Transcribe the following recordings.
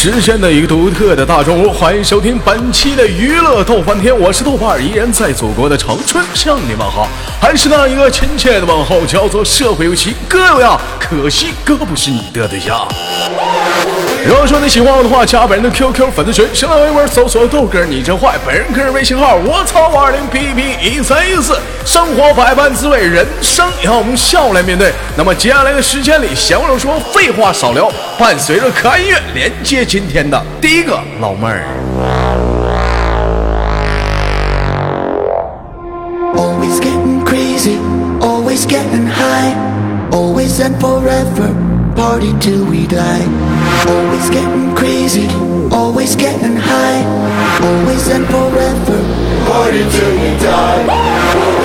时间的一个独特的大中午，欢迎收听本期的娱乐逗翻天，我是豆瓣儿，依然在祖国的长春向你们好，还是那一个亲切的问候，叫做社会有情哥有样，可惜哥不是你的对象。如果说你喜欢我的话，加本人的 QQ 粉丝群，新浪微博搜索豆哥你真坏，本人个人微信号我操五二零 pp 一三一四，生活百般滋味，人生要用笑来面对。那么接下来的时间里，闲话少说，废话少聊，伴随着可爱音乐，连接今天的第一个老妹儿。Always getting crazy, always getting high, always and forever, party till we die. Always getting crazy, always getting high, always and forever. Party till we die.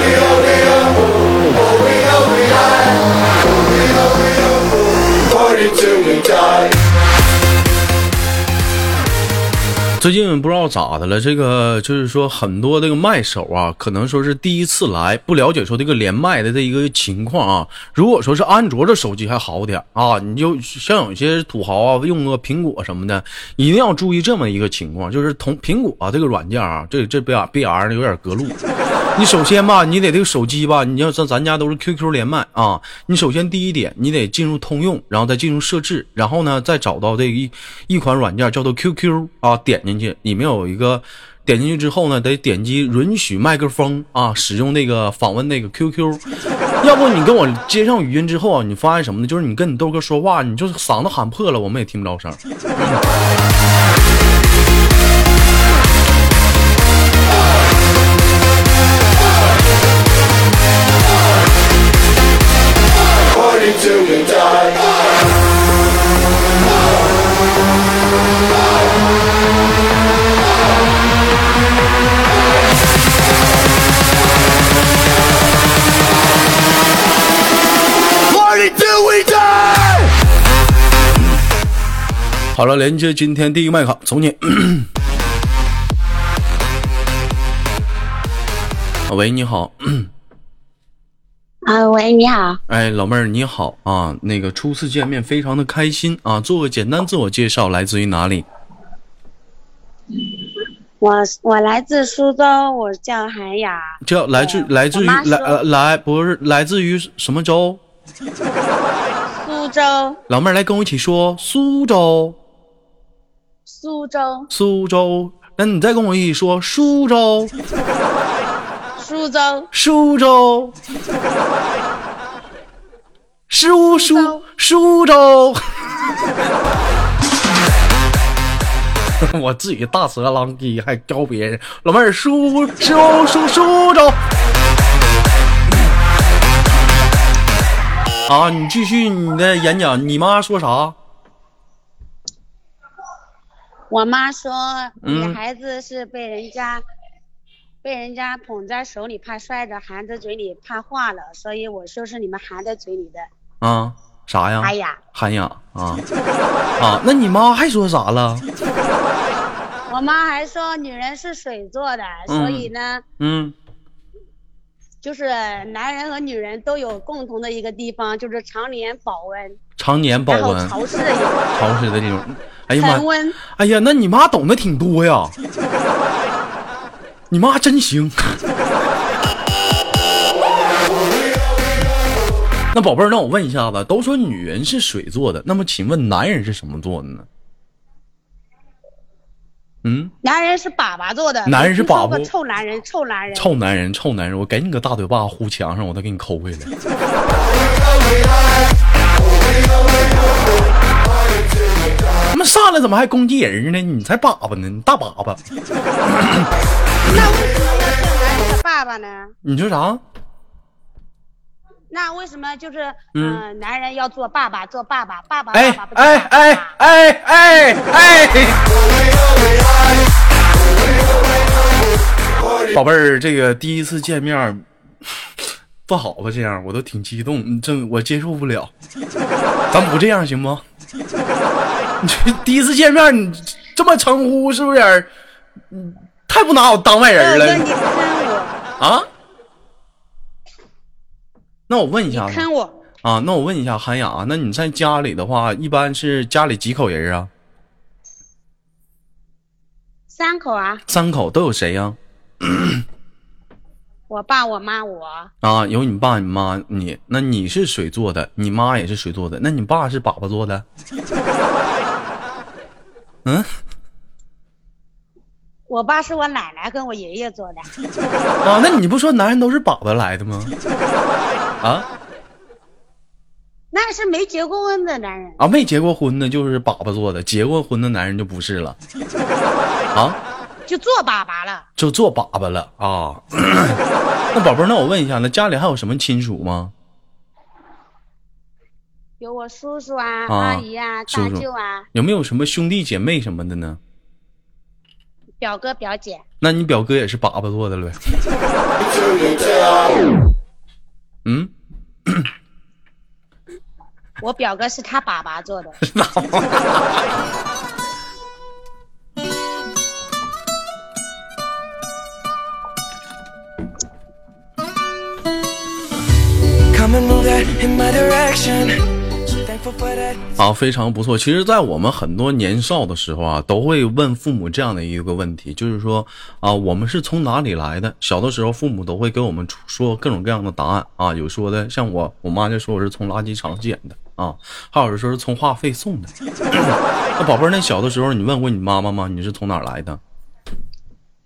最近不知道咋的了，这个就是说很多这个麦手啊，可能说是第一次来，不了解说这个连麦的这一个情况啊。如果说是安卓的手机还好点啊，你就像有些土豪啊，用个苹果什么的，一定要注意这么一个情况，就是同苹果、这个软件啊，这这 B R B R 有点隔路。你首先吧，你得这个手机吧，你要像咱家都是 QQ 连麦啊，你首先第一点，你得进入通用，然后再进入设置，然后呢再找到这一一款软件叫做 QQ 啊，点进去，里面有一个点进去之后呢，得点击允许麦克风啊，使用那个访问那个 QQ。要不你跟我接上语音之后啊，你发现什么呢？就是你跟你豆哥说话，你就是嗓子喊破了，我们也听不着声。好了，连接今天第一个麦卡，从你。喂，你好，啊，喂，你好，哎，老妹儿你好。啊，那个初次见面非常的开心。啊，做个简单自我介绍，来自于哪里？我我来自苏州，我叫韩雅，叫来自来自于来呃来不是来自于什么州？苏州，老妹儿来跟我一起说苏州，苏州，苏州。那你再跟我一起说苏州，苏州，苏州，苏苏苏州。我自己大舌狼藉，还教别人。老妹儿，苏苏苏苏州。啊，你继续你的演讲。你妈说啥？我妈说女孩子是被人家、被人家捧在手里怕摔着，含在嘴里怕化了，所以我说是你们含在嘴里的。啊，啥呀？含呀，啊啊！那你妈还说啥了？我妈还说女人是水做的，所以呢，嗯就是男人和女人都有共同的一个地方，就是常年保温，常年保温，潮湿的一个潮湿的这种。哎呀妈。哎呀，那你妈懂得挺多呀。你妈真行。那宝贝儿，那我问一下子，都说女人是水做的，那么请问男人是什么做的呢？嗯，男人是粑粑做的，男人是粑粑臭男人，臭男人。臭男人，臭男人，我给你个大嘴巴呼墙上，我再给你抠回来。上来怎么还攻击人呢？你才粑粑呢，你大粑粑。那为什么要叫男人的爸爸呢？你说啥？那为什么就是嗯嗯、男人要做爸爸，做爸爸，爸爸哎爸爸不哎哎哎哎哎！宝贝儿，这个第一次见面，不好吧？这样我都挺激动，这我接受不了。咱不这样行不？你第一次见面，你这么称呼是不是有点？嗯，太不拿我当外人了坑我，啊？那我问一下我，啊，那我问一下韩雅，那你在家里的话，一般是家里几口人啊？三口啊，三口都有谁呀、我爸、我妈、我，啊？有你爸、你妈、你。那你是水做的，你妈也是水做的，那你爸是粑粑做的？嗯我爸是我奶奶跟我爷爷做的，啊，那你不说男人都是粑粑来的吗？啊那是没结过婚的男人。啊，没结过婚的就是粑粑做的，结过婚的男人就不是了。啊，就做粑粑了。就做粑粑了啊。那宝贝儿，那我问一下，那家里还有什么亲属吗？有我叔叔啊、啊阿姨啊、大舅啊、有没有什么兄弟姐妹什么的呢？表哥表姐。那你表哥也是粑粑做的了呗？嗯，我表哥是他爸爸做的。Come and move that in my direction. 啊，非常不错。其实，在我们很多年少的时候啊，都会问父母这样的一个问题，就是说啊，我们是从哪里来的？小的时候，父母都会给我们说各种各样的答案啊，有说的，像我，我妈就说我是从垃圾场捡的啊，还有的说是从话费送的。那宝贝儿，那小的时候你问过你妈妈吗？你是从哪来的？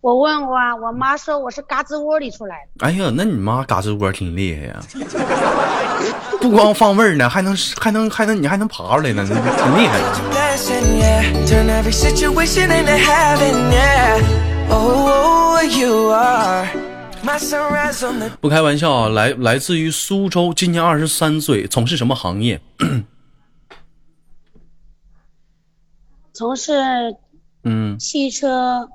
我问过啊，我妈说我是嘎吱窝里出来的。哎呀，那你妈嘎吱窝挺厉害呀，不光放味儿呢，还能还能还能你还能爬出来呢，挺厉害的。Oh, 不开玩笑啊，来来自于苏州，今年二十三岁，从事什么行业？从事嗯，汽车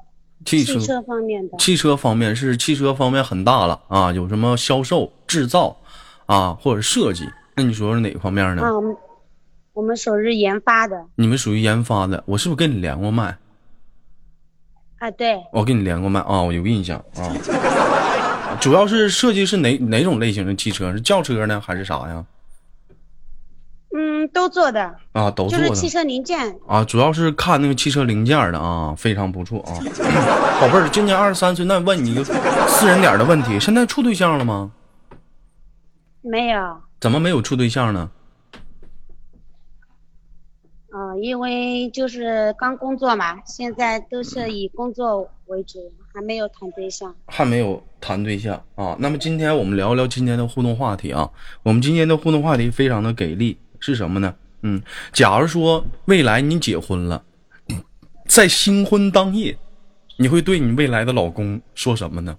汽车汽车方面的，汽车方面是汽车方面很大了啊，有什么销售、制造啊，或者设计？那你说是哪个方面呢？啊，我们我们属于研发的你们属于研发的，我是不是跟你连过麦？啊，对，我跟你连过麦啊，我有印象啊。主要是设计是哪哪种类型的汽车？是轿车呢，还是啥呀？嗯，都做的，啊，都做的。就是汽车零件。啊，主要是看那个汽车零件的啊，非常不错啊。宝贝儿，今年二十三岁，那问你一个私人点儿的问题，现在处对象了吗？没有，怎么没有处对象呢？嗯、因为就是刚工作嘛，现在都是以工作为主，还没有谈对象。还没有谈对象啊。那么今天我们聊聊今天的互动话题啊。我们今天的互动话题非常的给力，是什么呢？嗯，假如说未来你结婚了，在新婚当夜，你会对你未来的老公说什么呢？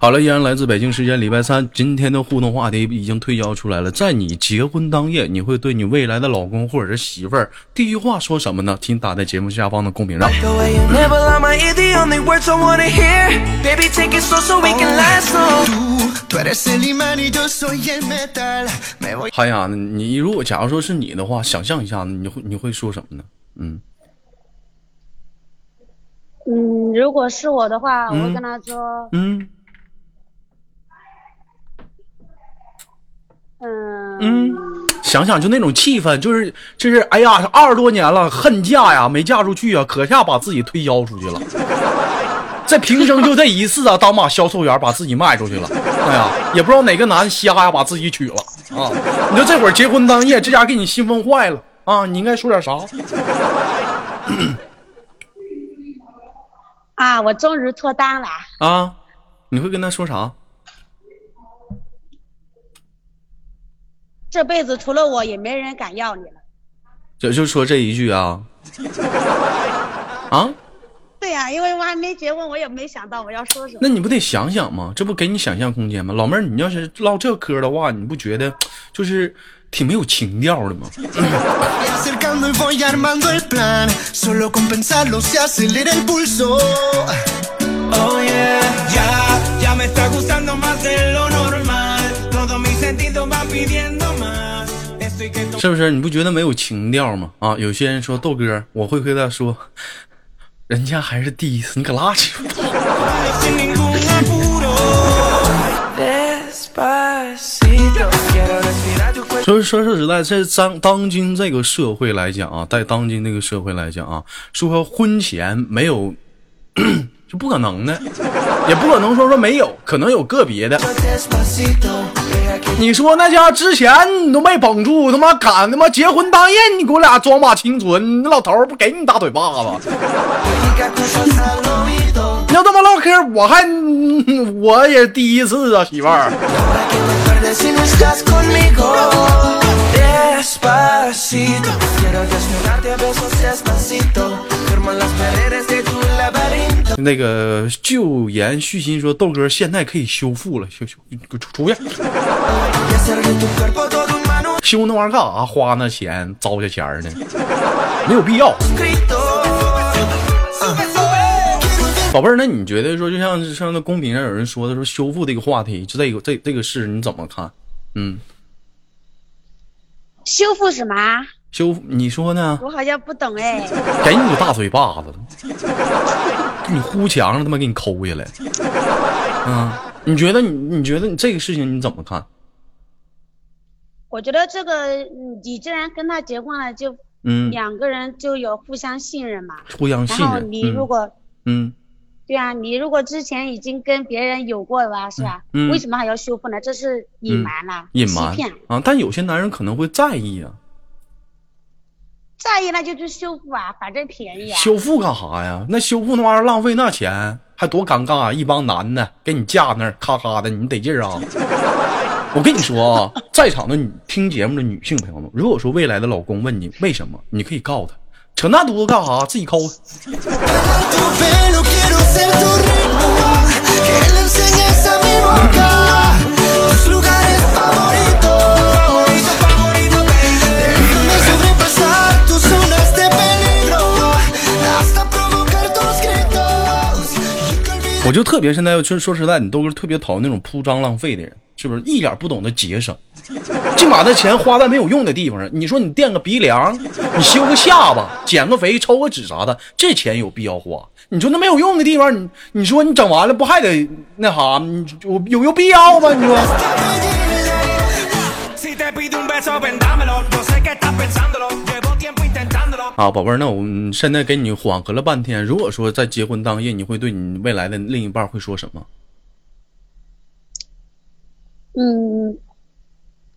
好了，依然来自北京时间礼拜三。今天的互动话题已经推销出来了，在你结婚当夜，你会对你未来的老公或者是媳妇儿第一句话说什么呢？请打在节目下方的公屏上。嗨呀，你如果假如说是你的话，想象一下你会你会说什么呢？嗯。嗯，如果是我的话，我会跟他说，嗯嗯嗯，想想就那种气氛，就是就是，哎呀，二十多年了，恨嫁呀，没嫁出去啊，可下把自己推销出去了。这平生就这一次啊，当把销售员把自己卖出去了。哎呀，也不知道哪个男的瞎呀，把自己娶了啊！你说这会儿结婚当夜，这家给你兴奋坏了啊！你应该说点啥？啊，我终于脱单了，啊？你会跟他说啥？这辈子除了我也没人敢要你了。就就说这一句啊？啊？对对呀、因为我还没结婚，我也没想到我要说什么。那你不得想想吗？这不给你想象空间吗？老妹儿，你要是唠这嗑的话，你不觉得就是挺没有情调的嘛。是不是你不觉得没有情调吗？啊，有些人说，豆哥，我会回答说，人家还是第一次，你可垃圾。Respirar tu cuerpo. 所以说说实在，在当当今这个社会来讲啊，在当今这个社会来讲啊，说婚前没有 是不可能的，也不可能说说没有，可能有个别的。你说那家之前你都没绷住，他妈敢他妈结婚当夜，你给我俩装把清纯，那老头不给你大嘴巴子？要这么唠嗑，我还我也第一次啊，媳妇儿。Si no estás conmigo. Despacito, quiero desnudarte a besos despacito. 那个旧言续新说，豆哥现在可以修复了，修修，出出去。修那玩意儿干啥？花那钱糟下钱儿呢？没有必要。宝贝儿，那你觉得说，就像像那公屏上有人说的说修复这个话题，就这个这这个事你怎么看？嗯，修复什么啊？修复你说呢？我好像不懂哎。给你个大嘴巴子，给你呼墙上他妈给你抠下来。嗯，你觉得你你觉得你这个事情你怎么看？我觉得这个，嗯你既然跟他结婚了，就嗯，两个人就有互相信任嘛。互相信然后任。你如果、嗯对啊，你如果之前已经跟别人有过了，是吧？嗯为什么还要修复呢？这是隐瞒了，隐瞒骗。啊，但有些男人可能会在意啊，在意那就去修复啊，反正便宜啊。修复干啥呀？那修复那玩意儿浪费那钱，还多尴尬啊！一帮男的给你架那儿，咔咔的，你得劲儿啊！我跟你说啊，在场的女听节目的女性朋友们，如果说未来的老公问你为什么，你可以告他，扯那犊子干啥？自己抠。我就特别现在，就说实在，你都是特别讨厌那种铺张浪费的人。是不是？一点不懂得节省，净把那钱花在没有用的地方上。你说你垫个鼻梁，你修个下巴，减个肥，抽个脂啥的，这钱有必要花？你说那没有用的地方，你你说你整完了不还得那啥？你有有有必要吗？你说？啊，宝贝儿，那我们现在给你缓和了半天。如果说在结婚当夜，你会对你未来的另一半会说什么？嗯，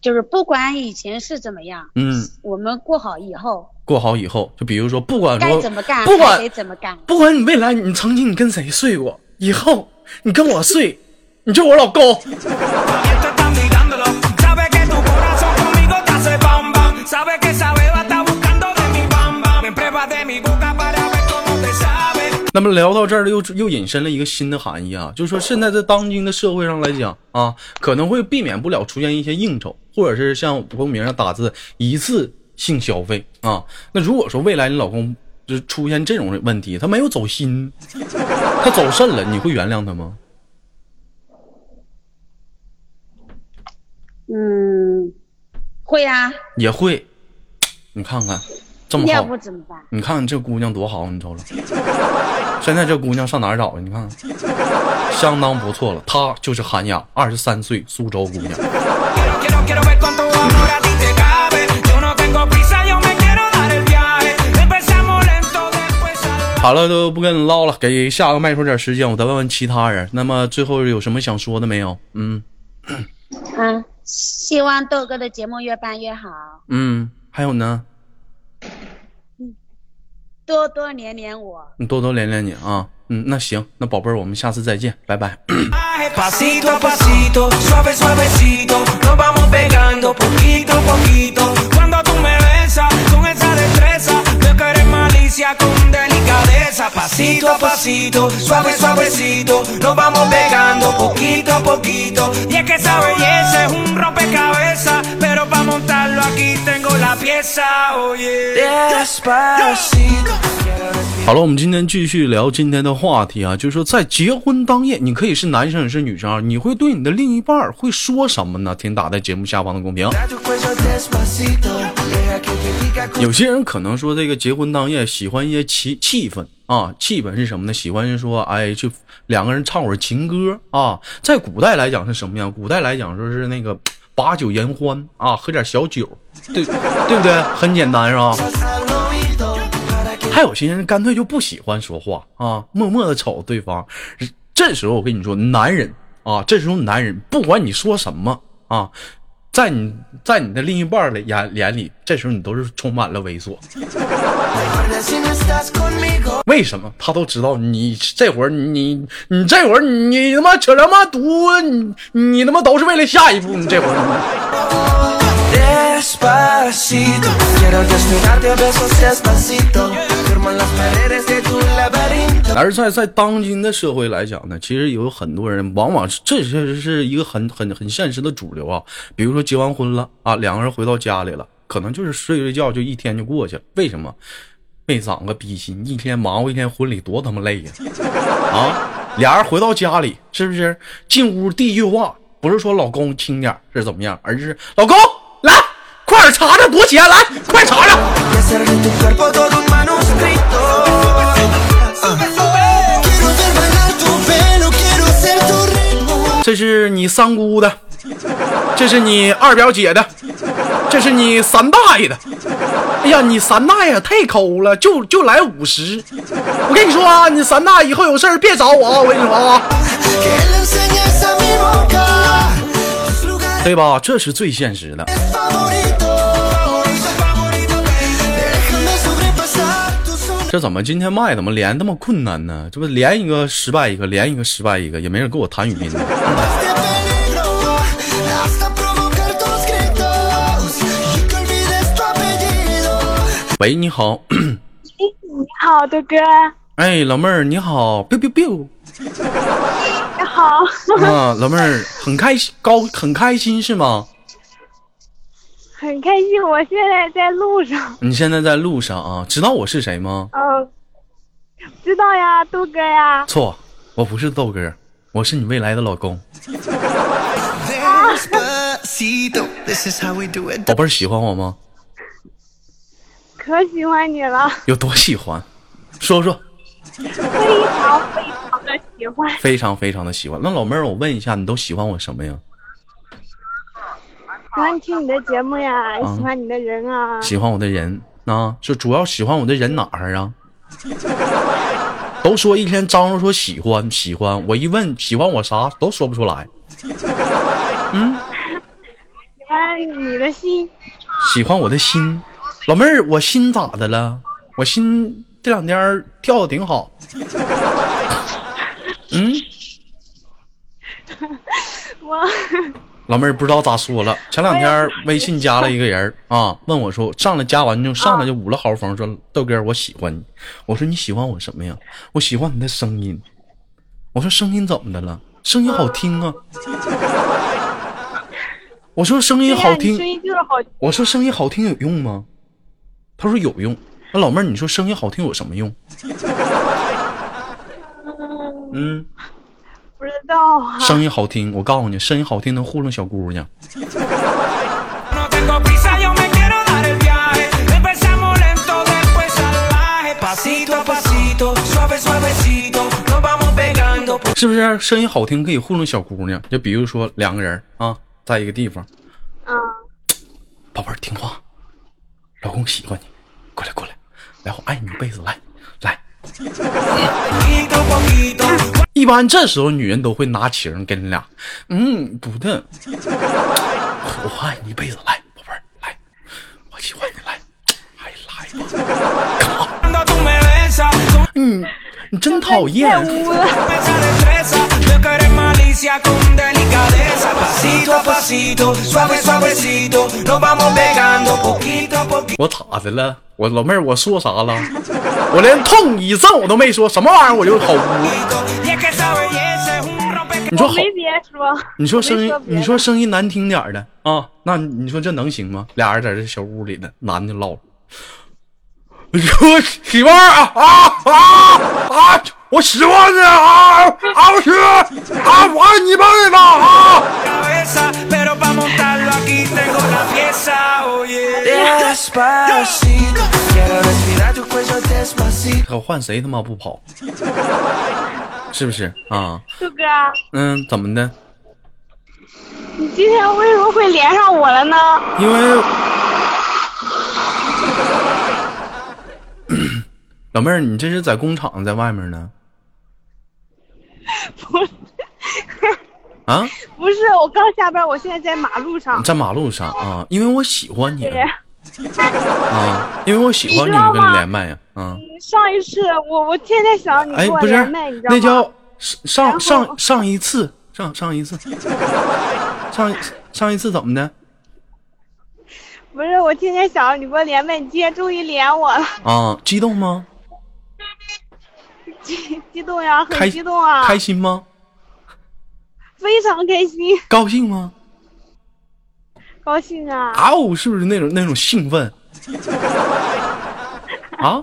就是不管以前是怎么样，嗯，我们过好以后过好以后，就比如说，不管说该怎么干不管谁怎么干。不管你未来你曾经你跟谁睡过，以后你跟我睡，你就我老公。那么聊到这儿，又又引申了一个新的含义啊，就是说现在在当今的社会上来讲啊，可能会避免不了出现一些应酬，或者是像公屏上打字一次性消费啊。那如果说未来你老公就出现这种问题，他没有走心，他走肾了，你会原谅他吗？嗯，会啊，也会。你看看，这么要好，不怎么办？你看看这姑娘多好，你瞅瞅。现在这姑娘上哪儿找去？你看看，相当不错了。她就是韩雅，二十三岁，苏州姑娘。好了，都不跟你唠了，给下个麦说点时间，我再问问其他人。那么最后有什么想说的没有？嗯嗯，希望豆哥的节目越办越好，嗯，还有呢，多多连连我。你多多连连你啊。嗯，那行，那宝贝儿，我们下次再见，拜拜。 Pasito a pasito, suave suavecito, nos vamos pegando poquito a poquito. Cuando tú me besas con esa destreza, veo que eres malicia. malicia con delicadeza. Pasito a pasito, suave, suavecito. Nos vamos pegando poquito a poquito. Y es que esa belleza es un rompecabezas. 好了，我们今天继续聊今天的话题啊，就是说在结婚当夜，你可以是男生也是女生啊，你会对你的另一半会说什么呢？请打在节目下方的公屏。有些人可能说这个结婚当夜喜欢一些气气氛啊，气氛是什么呢？喜欢说哎，就两个人唱会儿情歌啊。在古代来讲是什么样？古代来讲说是那个把酒言欢啊，喝点小酒，对 对不对？很简单是吧还有些人干脆就不喜欢说话啊，默默的瞅对方。这时候我跟你说，男人啊，这时候男人不管你说什么啊，在你在你的另一半的眼眼里，这时候你都是充满了猥琐。为什么？他都知道你这会儿你你这会儿你他妈扯他妈犊，你你他妈都是为了下一步，你这会儿。Spa，而在在当今的社会来讲呢，其实有很多人，往往是这确实是一个很很很现实的主流啊。比如说结完婚了啊，两个人回到家里了，可能就是睡睡觉就一天就过去了。为什么？没长个逼心，一天忙活一天婚礼多他妈累呀！啊，俩人回到家里，是不是进屋第一句话不是说老公轻点是怎么样，而是老公查查多钱来，快查查！这是你三姑的，这是你二表姐的，这是你三大爷的。哎呀，你三大爷太抠了，就就来五十。我跟你说啊，你三大爷以后有事儿别找我啊！我跟你说啊，对吧？这是最现实的。这怎么今天麦怎么连那么困难呢？这不连一个失败一个，连一个失败一个，也没人跟我谈语音呢。喂，你好，你好，豆哥，哎，老妹儿你好，biu biu biu 你好，啊，老妹儿很开心，高很开心是吗？很开心，我现在在路上。你现在在路上啊？知道我是谁吗？嗯，知道呀，豆哥呀。错，我不是豆哥，我是你未来的老公。宝贝儿喜欢我吗？可喜欢你了，有多喜欢？说说，非常非常的喜欢。非常非常的喜欢。那老妹儿，我问一下，你都喜欢我什么呀？喜欢听你的节目呀，嗯喜欢你的人啊。喜欢我的人啊，就主要喜欢我的人哪儿啊？都说一天张罗说喜欢喜欢，我一问喜欢我啥都说不出来。嗯喜欢你的心，喜欢我的心，老妹儿，我心咋的了？我心这两天跳的挺好。嗯，我老妹儿不知道咋说了。前两天微信加了一个人儿 啊，问我说上来加完就上来就捂了豪风，说豆哥我喜欢你。我说你喜欢我什么呀？我喜欢你的声音。我说声音怎么的了？声音好听啊。我说声音好听对呀你声，音就是好听。我说声音好听有用吗？他说有用。那老妹儿，你说声音好听有什么用？嗯，不知道啊。声音好听，我告诉你，声音好听能糊弄小姑娘。是不是声音好听可以糊弄小姑娘？就比如说两个人啊，在一个地方，啊、嗯，宝贝儿听话，老公喜欢你，过来过来，来我爱你一辈子，来来。一般这时候女人都会拿情跟你俩，嗯，不的，我爱你一辈子，来，宝贝儿，来，我喜欢你，来，哎，来吧，Cuando tú me besas, tú 嗯，你真讨厌！我咋的了？我老妹儿，我说啥了？我连痛一阵我都没说什么玩意儿，我就好污。你说好？你说声音？你说声音难听点儿的啊？那你说这能行吗？俩人在这小屋里呢，男的唠。我媳妇儿啊啊啊啊！我喜欢你啊啊！我去啊！我爱你妹子啊！可换谁他妈不跑？是不是啊？树哥，嗯，怎么的？你今天为什么会连上我了呢？因为老妹儿，你这是在工厂，在外面呢？不是，啊，不是，我刚下班，我现在在马路上。在马路上啊，因为我喜欢你对，啊，因为我喜欢你跟你连麦呀，啊，上一次我我天天想你哎，跟我不是连麦，你知道吗？那叫上上上一次，上上一次，上一 上一次怎么的不是，我天天想你跟我连麦，你今天终于连我了，啊？激动吗？激激动呀，开很激动啊，开心吗？非常开心，高兴吗？高兴啊！啊哦，是不是那种那种兴奋？啊，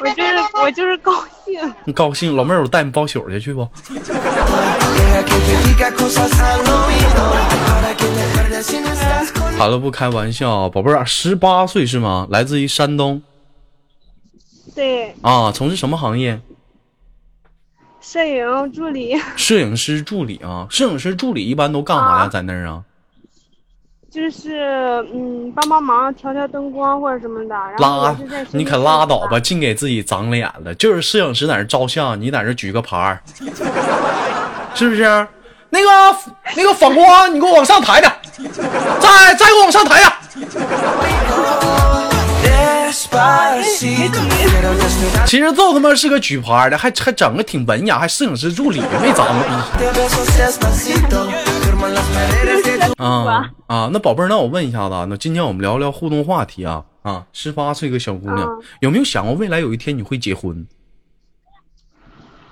我就是我就是高兴。你高兴，老妹儿，我带你包宿去去不好了，不开玩笑，宝贝儿，十八岁是吗？来自于山东对，啊，从事什么行业？摄影助理 摄影师助理啊，摄影师助理一般都干啥呀？啊在那儿啊？就是嗯，帮帮忙调调灯光或者什么的。然后拉你可拉倒吧，净给自己长脸了。就是摄影师在那儿照相，你在那举个牌儿，是不是？那个那个反光，你给我往上抬点，再再给我往上抬点。其实就他妈是个举牌的，还还整个挺文雅，还摄影师助理，没长个逼。啊啊，那宝贝儿，那我问一下子啊，那今天我们聊聊互动话题啊啊，十八岁一个小姑娘，啊有没有想过未来有一天你会结婚？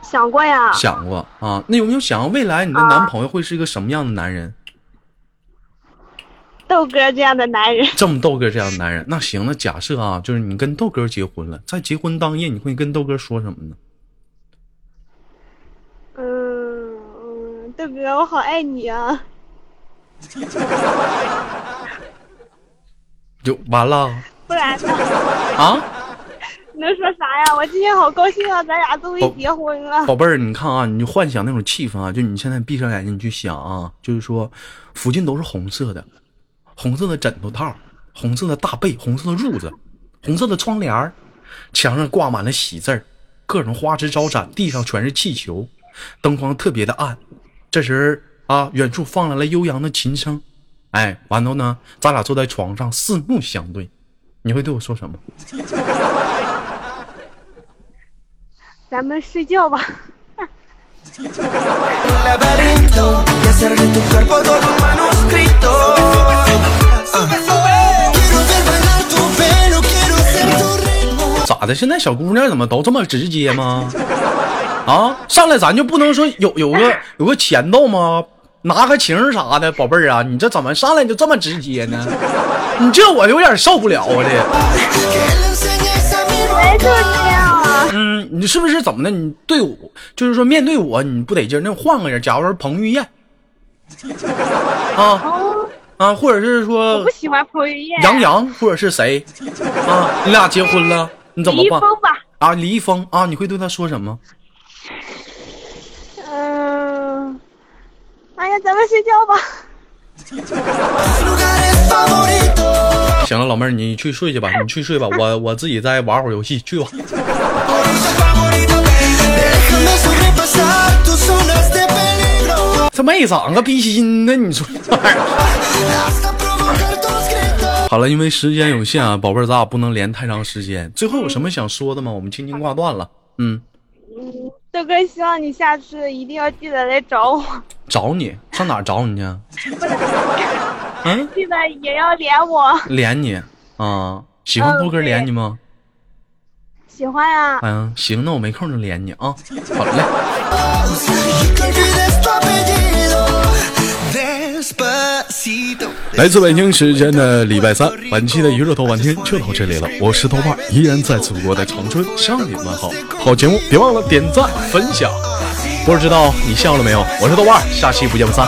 想过呀，想过啊，那有没有想过未来你的男朋友会是一个什么样的男人？豆哥这样的男人，这么豆哥这样的男人，那行，那假设啊，就是你跟豆哥结婚了，在结婚当夜，你会跟豆哥说什么呢？嗯嗯，豆哥，我好爱你啊！就完了不然呢？啊？能说啥呀？我今天好高兴啊，咱俩终于结婚了。宝贝儿，你看啊，你就幻想那种气氛啊，就你现在闭上眼睛，你去想啊，就是说，附近都是红色的，红色的枕头套，红色的大被，红色的褥子，红色的窗帘儿墙上挂满了喜字儿，各种花枝招展，地上全是气球，灯光特别的暗。这时啊，远处放来了悠扬的琴声，哎，完了呢，咱俩坐在床上四目相对，你会对我说什么？咱们睡觉吧。咋的？现在小姑娘怎么都这么直接吗？啊，上来咱就不能说有有个有个前奏吗？拿个情啥的，宝贝儿啊，你这怎么上来就这么直接呢？你这我有点受不了啊！这，嗯，你是不是怎么的？你对我就是说面对我你不得劲儿，那换个人，假如说彭于晏，啊哦，啊，或者是我说不喜欢彭于晏。杨洋，或者是谁啊？你俩结婚了，你怎么办？李易峰吧。啊，李易峰啊，你会对他说什么？嗯，哎呀，咱们睡觉吧。行了，老妹儿，你去睡去吧，你去睡吧，我我自己再玩会儿游戏，去吧。这没长个逼心呢，你说. 好了，因为时间有限啊，宝贝儿，咱俩不能连太长时间。最后有什么想说的吗？我们轻轻挂断了。嗯，豆哥，希望你下次一定要记得来找我，找你上哪儿找你去？嗯，记得也要连我。连你啊？喜欢嗯豆哥连你吗？喜欢呀、嗯，行，那我没空就连你啊。好嘞。来自北京时间的礼拜三，本期的娱乐豆瓣天就到这里了。我是豆瓣，依然在祖国的长春向你们好。好节目别忘了点赞分享。不知道你笑了没有？我是豆瓣，下期不见不散。